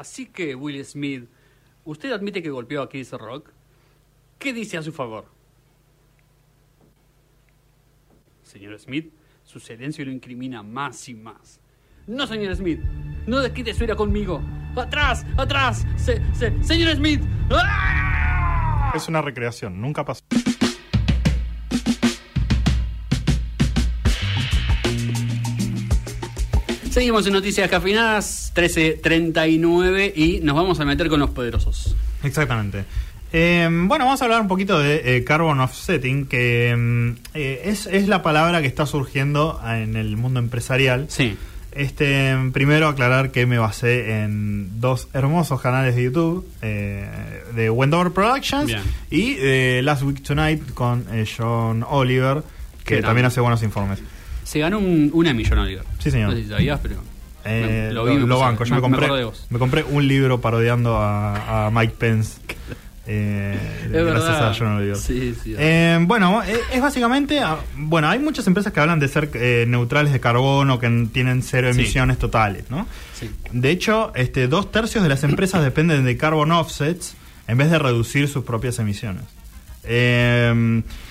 Así que, Will Smith, ¿usted admite que golpeó a Chris Rock? ¿Qué dice a su favor? Señor Smith, su silencio lo incrimina más y más. No, señor Smith, no desquite su ira conmigo. ¡Atrás! ¡Atrás! Se, se- ¡Señor Smith! Es una recreación, nunca pasó. Seguimos en Noticias Cafinadas, 13.39 y nos vamos a meter con los poderosos. Exactamente. Eh, bueno, vamos a hablar un poquito de eh, carbon offsetting, que mm, eh, es, es la palabra que está surgiendo en el mundo empresarial. Sí. Este, primero aclarar que me basé en dos hermosos canales de YouTube, eh, de Wendover Productions Bien. y de Last Week Tonight con John Oliver, que también hace buenos informes. Se ganó un, una millón, Oliver. Sí, señor. No sé si sabías, pero. Eh, me- lo, vi, me lo banco. Yo me, me compré, acordé de vos. me compré un libro parodiando a, a Mike Pence. eh, Es gracias verdad. a John Oliver. Sí, sí. Eh, bueno, es básicamente. ah, Bueno, hay muchas empresas que hablan de ser eh, neutrales de carbono, que tienen cero Sí. emisiones totales, ¿no? sí. De hecho, este, dos tercios de las empresas dependen de carbon offsets en vez de reducir sus propias emisiones.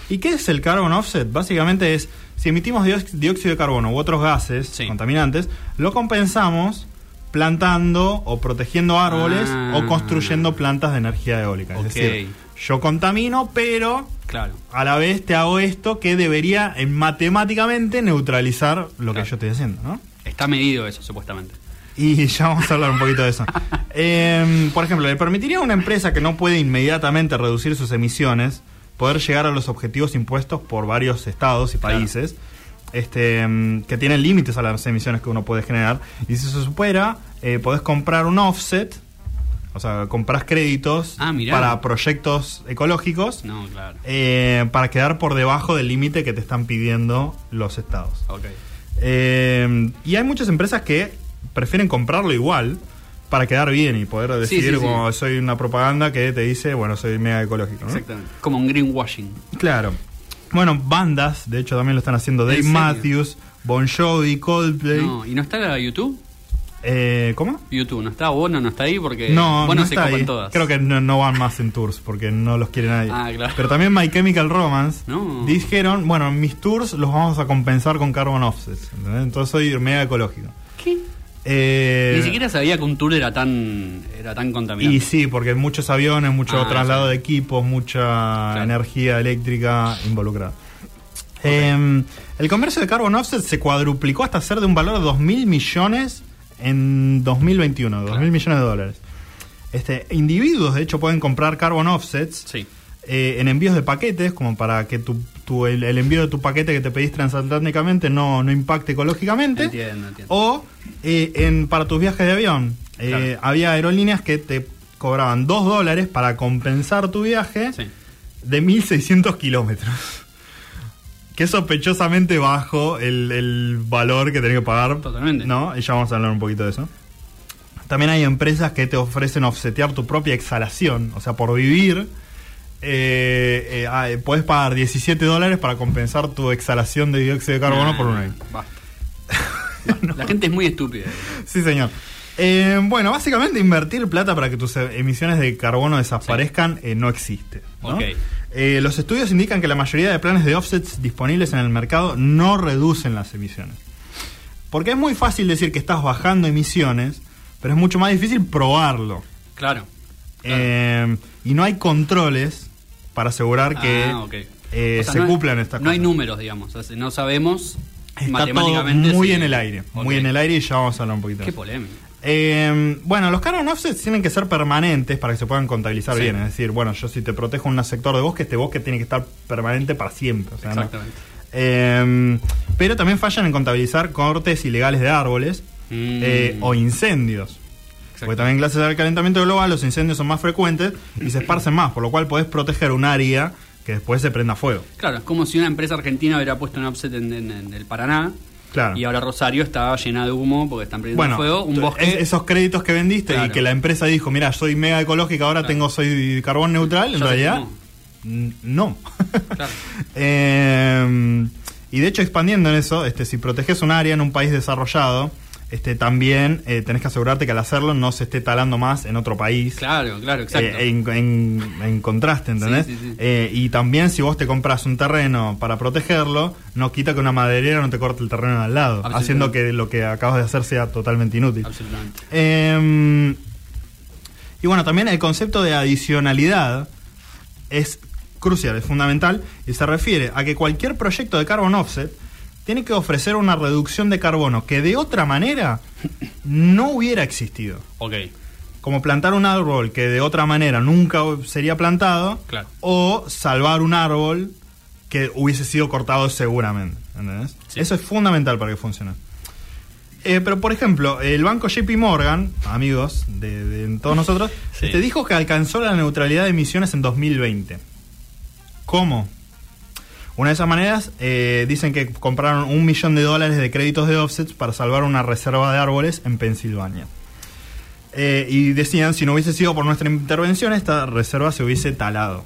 ¿Y qué es el carbon offset? Básicamente es, si emitimos dióx- dióxido de carbono u otros gases Sí. contaminantes, lo compensamos plantando o protegiendo árboles Ah. o construyendo plantas de energía eólica. Es decir, yo contamino, pero Claro. a la vez te hago esto que debería matemáticamente neutralizar lo que yo estoy haciendo, ¿no? Está medido eso, supuestamente. Y ya vamos a hablar un poquito de eso. Eh, por ejemplo, le permitiría a una empresa que no puede inmediatamente reducir sus emisiones poder llegar a los objetivos impuestos por varios estados y Claro. países este, mm, que tienen límites a las emisiones que uno puede generar. Y si se supera, eh, podés comprar un offset, o sea, compras créditos Ah, para proyectos ecológicos No, claro. eh, para quedar por debajo del límite que te están pidiendo los estados. Eh, y hay muchas empresas que prefieren comprarlo igual para quedar bien y poder decir sí, sí. como soy una propaganda que te dice, bueno, soy mega ecológico. ¿no? Exactamente. Como un greenwashing. Claro. Bueno, bandas, de hecho también lo están haciendo Dave. Matthews, Bon Jovi, Coldplay. No, ¿y no está YouTube? Eh, ¿Cómo? YouTube, ¿no está? Bono no está ahí porque No, Bono no se está copan ahí. todas. Creo que no, no van más en tours porque no los quiere nadie. Ah, claro. Pero también My Chemical Romance No. dijeron, bueno, mis tours los vamos a compensar con carbon offsets. ¿entendés? Entonces soy mega ecológico. ¿Qué? Eh, Ni siquiera sabía que un tour era tan era tan contaminante. Y sí, porque muchos aviones, mucho Ah, traslado sí. de equipos, mucha Claro. energía eléctrica involucrada. Eh, el comercio de carbon offset se cuadruplicó hasta ser de un valor de 2 mil millones en 2021, 2 mil millones de dólares. Este, individuos, de hecho, pueden comprar carbon offsets Sí. eh, en envíos de paquetes, como para que tu, tu- el, el envío de tu paquete que te pedís transatlánticamente no, no impacte ecológicamente. Entiendo, entiendo. O eh, en, para tus viajes de avión. Eh. Había aerolíneas que te cobraban 2 dólares para compensar tu viaje Sí. de 1600 kilómetros. Que es sospechosamente bajo el, el valor que tenés que pagar. Totalmente. ¿No? Y ya vamos a hablar un poquito de eso. También hay empresas que te ofrecen offsetear tu propia exhalación. O sea, por vivir, eh, eh, ah, eh, podés pagar 17 dólares para compensar tu exhalación de dióxido de carbono Nah, por un año. Basta. La gente es muy estúpida. Sí, señor. Eh, bueno, básicamente invertir plata para que tus eh, emisiones de carbono desaparezcan eh, no existe. ¿no? Ok. Eh, los estudios indican que la mayoría de planes de offsets disponibles en el mercado no reducen las emisiones. Porque es muy fácil decir que estás bajando emisiones, pero es mucho más difícil probarlo. Claro. claro. Eh, y no hay controles para asegurar que Ah, eh, O sea, se no hay- cumplan estas No hay cosas. números, digamos. O sea, no sabemos Está todo matemáticamente. muy si- en el aire. Muy en el aire y ya vamos a hablar un poquito. Qué polémica. Eh, bueno, los carbon offsets tienen que ser permanentes para que se puedan contabilizar Sí. bien. Es decir, bueno, yo si te protejo un sector de bosque, este bosque tiene que estar permanente para siempre. o sea, no- Exactamente. Eh, pero también fallan en contabilizar cortes ilegales de árboles Mm. eh, o incendios. Porque también gracias al calentamiento global los incendios son más frecuentes y se esparcen más, por lo cual podés proteger un área que después se prenda fuego. Claro, es como si una empresa argentina hubiera puesto un offset en, en- en el Paraná Claro. y ahora Rosario está llena de humo porque están prendiendo Bueno, fuego. Un bosque. es- esos créditos que vendiste y que la empresa dijo, mira, soy mega ecológica, ahora Claro. tengo soy carbón neutral, en realidad no. Claro. Eh, y de hecho, expandiendo en eso, este, si proteges un área en un país desarrollado, este, también eh, tenés que asegurarte que al hacerlo no se esté talando más en otro país. Claro, claro, exacto. Eh, en, en- en contraste, ¿entendés? Sí, sí, sí. Eh, y también si vos te compras un terreno para protegerlo, no quita que una maderera no te corte el terreno al lado, haciendo que lo que acabas de hacer sea totalmente inútil. Absolutamente. Eh, y bueno, también el concepto de adicionalidad es crucial, es fundamental y se refiere a que cualquier proyecto de carbon offset tiene que ofrecer una reducción de carbono que de otra manera no hubiera existido. Ok, Como plantar un árbol que de otra manera nunca sería plantado Claro. o salvar un árbol que hubiese sido cortado seguramente. ¿entendés? Sí. Eso es fundamental para que funcione. Eh, pero, por ejemplo, el banco JP Morgan, amigos de, de todos nosotros, Sí. este, dijo que alcanzó la neutralidad de emisiones en 2020. ¿Cómo? Una de esas maneras, eh, dicen que compraron un millón de dólares de créditos de offsets para salvar una reserva de árboles en Pensilvania. Eh, y decían, si no hubiese sido por nuestra intervención, esta reserva se hubiese talado.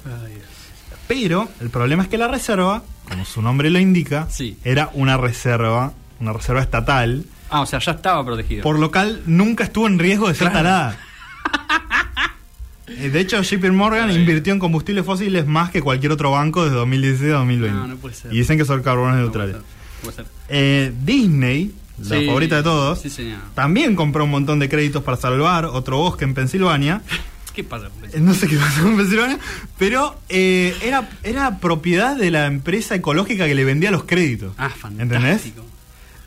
Pero el problema es que la reserva, como su nombre lo indica, Sí. era una reserva, una reserva estatal, Ah, o sea, ya estaba protegido. por lo cual nunca estuvo en riesgo de ser Claro. talada. Eh, De hecho, JP Morgan invirtió en combustibles fósiles más que cualquier otro banco desde 2016 a 2020. No, no puede ser. Y dicen que son carbonos No neutrales. puede ser, puede ser. Eh, Disney, la Sí, favorita de todos, Sí, señor. también compró un montón de créditos para salvar otro bosque en Pensilvania. ¿Qué pasa con Eh? No sé qué pasó con Pensilvania, pero eh, era, era propiedad de la empresa ecológica que le vendía los créditos. Ah, ¿Entendés?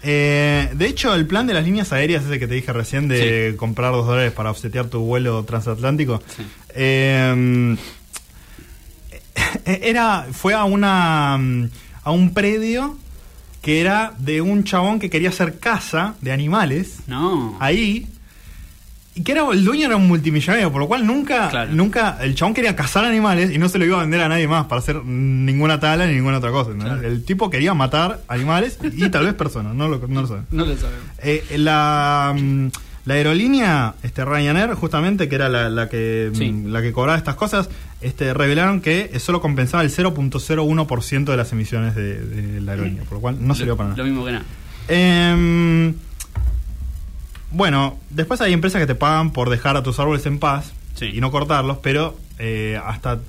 Eh, de hecho, el plan de las líneas aéreas, ese que te dije recién, de comprar dos dólares para offsetear tu vuelo transatlántico, Sí. eh, era fue a una a un predio que era de un chabón que quería hacer casa de animales No. ahí que era el dueño era un multimillonario por lo cual nunca Claro. nunca el chabón quería cazar animales y no se lo iba a vender a nadie más para hacer ninguna tala ni ninguna otra cosa ¿no? Claro. el tipo quería matar animales y tal vez personas no lo, no lo saben No lo sabemos. eh, la, mm, la aerolínea este Ryanair justamente que era la, la que Sí. mm, la que cobraba estas cosas este revelaron que solo compensaba el 0.01% de las emisiones de, de la aerolínea por lo cual no sirvió lo, para nada Lo mismo que nada. Em, bueno, después hay empresas que te pagan por dejar a tus árboles en paz Sí. y no cortarlos, pero eh, hasta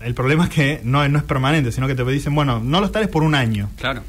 el problema es que no, no es permanente, sino que te dicen, bueno, no los tales por un año. Claro.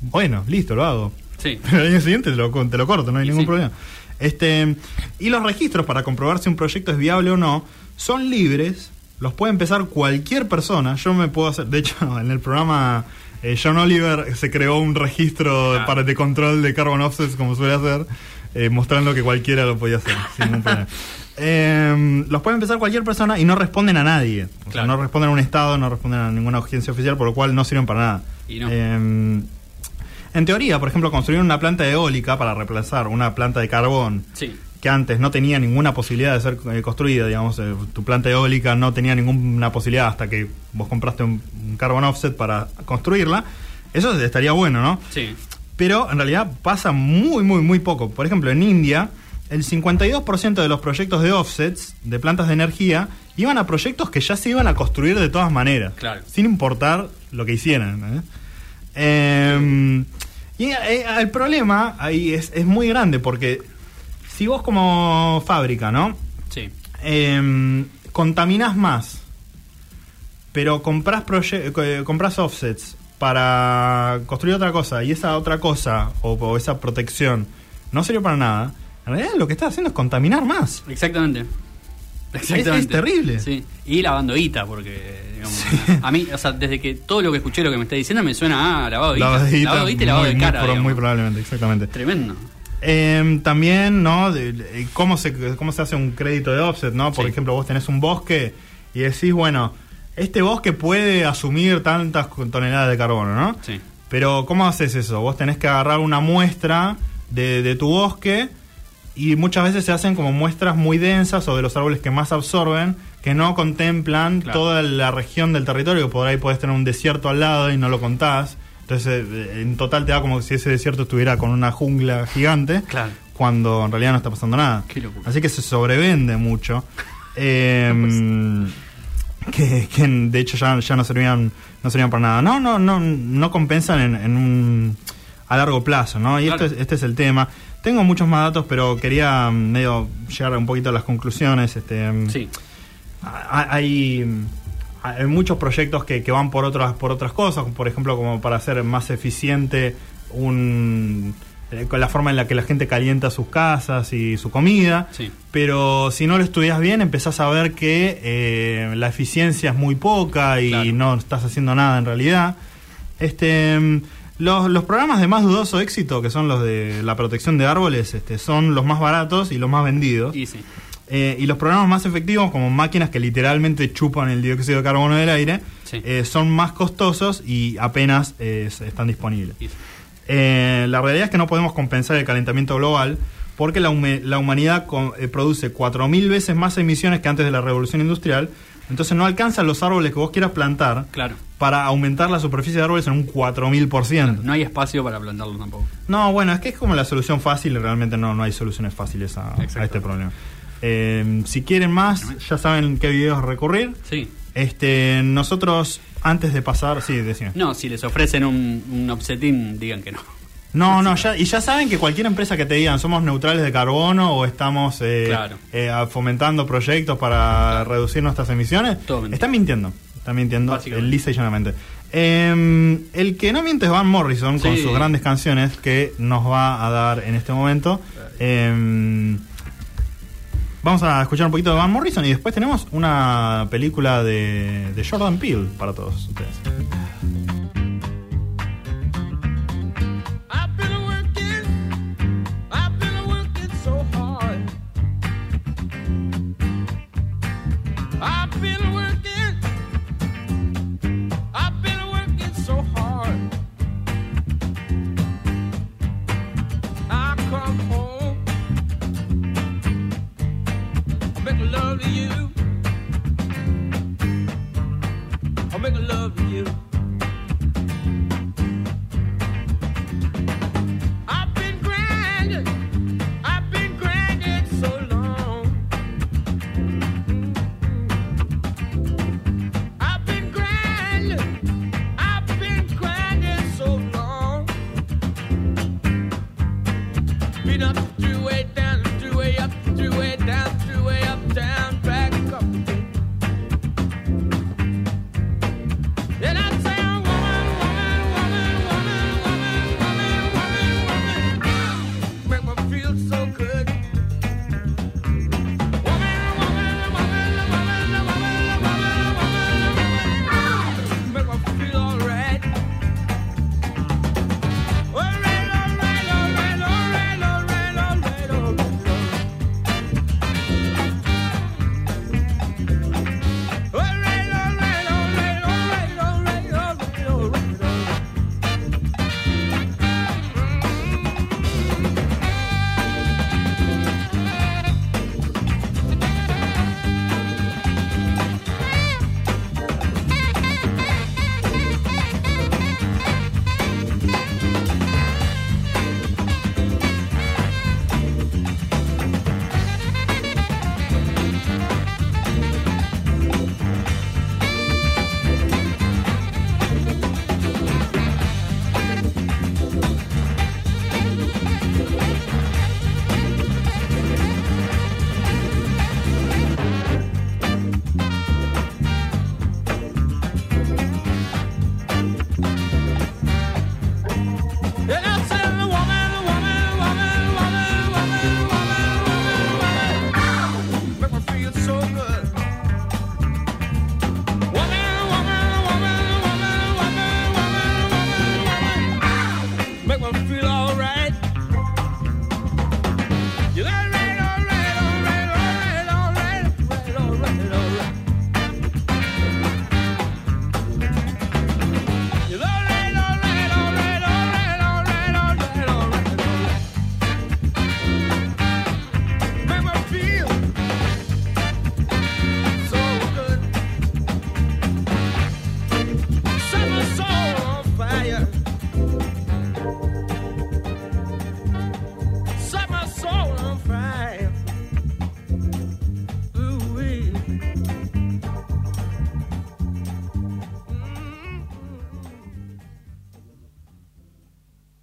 Bueno, listo, lo hago. Sí. Pero al año siguiente te lo, te lo corto, no hay Y ningún sí. problema. Este, y los registros para comprobar si un proyecto es viable o no son libres, los puede empezar cualquier persona. Yo me puedo hacer, de hecho, en el programa eh, John Oliver se creó un registro Ah. para de control de carbon offsets, como suele hacer, eh, mostrando que cualquiera lo podía hacer sin ningún problema. Eh, los puede empezar cualquier persona y no responden a nadie. O sea, no responden a un Estado, no responden a ninguna agencia oficial, por lo cual no sirven para nada. Y no. Eh, en teoría, por ejemplo, construir una planta eólica para reemplazar una planta de carbón Sí. Que antes no tenía ninguna posibilidad de ser eh, construida, digamos, eh, tu planta eólica no tenía ninguna posibilidad hasta que vos compraste un, un carbon offset para construirla, eso estaría bueno, ¿no? Sí. Pero en realidad pasa muy, muy, muy poco. Por ejemplo, en India, el 52% de los proyectos de offsets de plantas de energía iban a proyectos que ya se iban a construir de todas maneras, Claro. sin importar lo que hicieran. ¿eh? Eh, y el problema ahí es, es muy grande porque si vos como fábrica, ¿no? Sí. eh, contaminás más, pero compras, proye- eh, compras offsets para construir otra cosa y esa otra cosa o, o esa protección no sirve para nada, en realidad lo que estás haciendo es contaminar más. Exactamente. Exactamente. es terrible. Sí. Y lavando guita, porque, digamos, a mí, o sea, desde que todo lo que escuché, lo que me está diciendo, me suena a lavado de guita. Lavado guita y lavado muy, de cara. muy probablemente, exactamente. Tremendo. Eh, también, ¿no? De- de- ¿cómo, se, ¿Cómo se hace un crédito de offset, ¿no? Por Sí. ejemplo, vos tenés un bosque y decís, bueno, este bosque puede asumir tantas toneladas de carbono, ¿no? Sí. Pero ¿cómo haces eso? Vos tenés que agarrar una muestra de, de tu bosque y muchas veces se hacen como muestras muy densas o de los árboles que más absorben, que no contemplan Claro. toda la región del territorio, que por ahí podés tener un desierto al lado y no lo contás. Entonces, eh, en total te da como si ese desierto estuviera con una jungla gigante, Claro. cuando en realidad no está pasando nada. Qué locura. Así que se sobrevende mucho. Eh, que, que de hecho ya, ya no servían no servían para nada. No, no, no, no compensan en, en un a largo plazo, ¿no? Y Claro. esto es- este es el tema. Tengo muchos más datos, pero quería mm, medio llegar un poquito a las conclusiones. Este, mm, Sí. ha- hay, hay muchos proyectos que, que van por otras por otras cosas, por ejemplo, como para hacer más eficiente un eh, con la forma en la que la gente calienta sus casas y su comida. Sí. Pero si no lo estudias bien, empezás a ver que eh, la eficiencia es muy poca y Claro. no estás haciendo nada en realidad. Este, mm, los, los programas de más dudoso éxito, que son los de la protección de árboles, este, son los más baratos y los más vendidos. Y sí. Eh, y los programas más efectivos, como máquinas que literalmente chupan el dióxido de carbono del aire, Sí. eh, son más costosos y apenas eh, están disponibles. Sí. La realidad es que no podemos compensar el calentamiento global porque la, la humanidad produce 4.000 veces más emisiones que antes de la revolución industrial. Entonces no alcanzan los árboles que vos quieras plantar Claro. para aumentar la superficie de árboles en un 4.000%. No hay espacio para plantarlo tampoco. No, bueno, es que es como la solución fácil realmente no, no hay soluciones fáciles a, este problema. Eh, si quieren más, ya saben qué videos recurrir. Sí. Este, nosotros, antes de pasar, sí, decime. No, si les ofrecen un, un digan que no. No, no, ya, y ya saben que cualquier empresa que te digan somos neutrales de carbono o estamos eh, Claro. eh, fomentando proyectos para reducir nuestras emisiones, están mintiendo. Están mintiendo eh, lisa y llanamente. Eh, el que no miente es Van Morrison con sus grandes canciones que nos va a dar en este momento. Vamos a escuchar un poquito de Van Morrison y después tenemos una película de, de Jordan Peele para todos ustedes.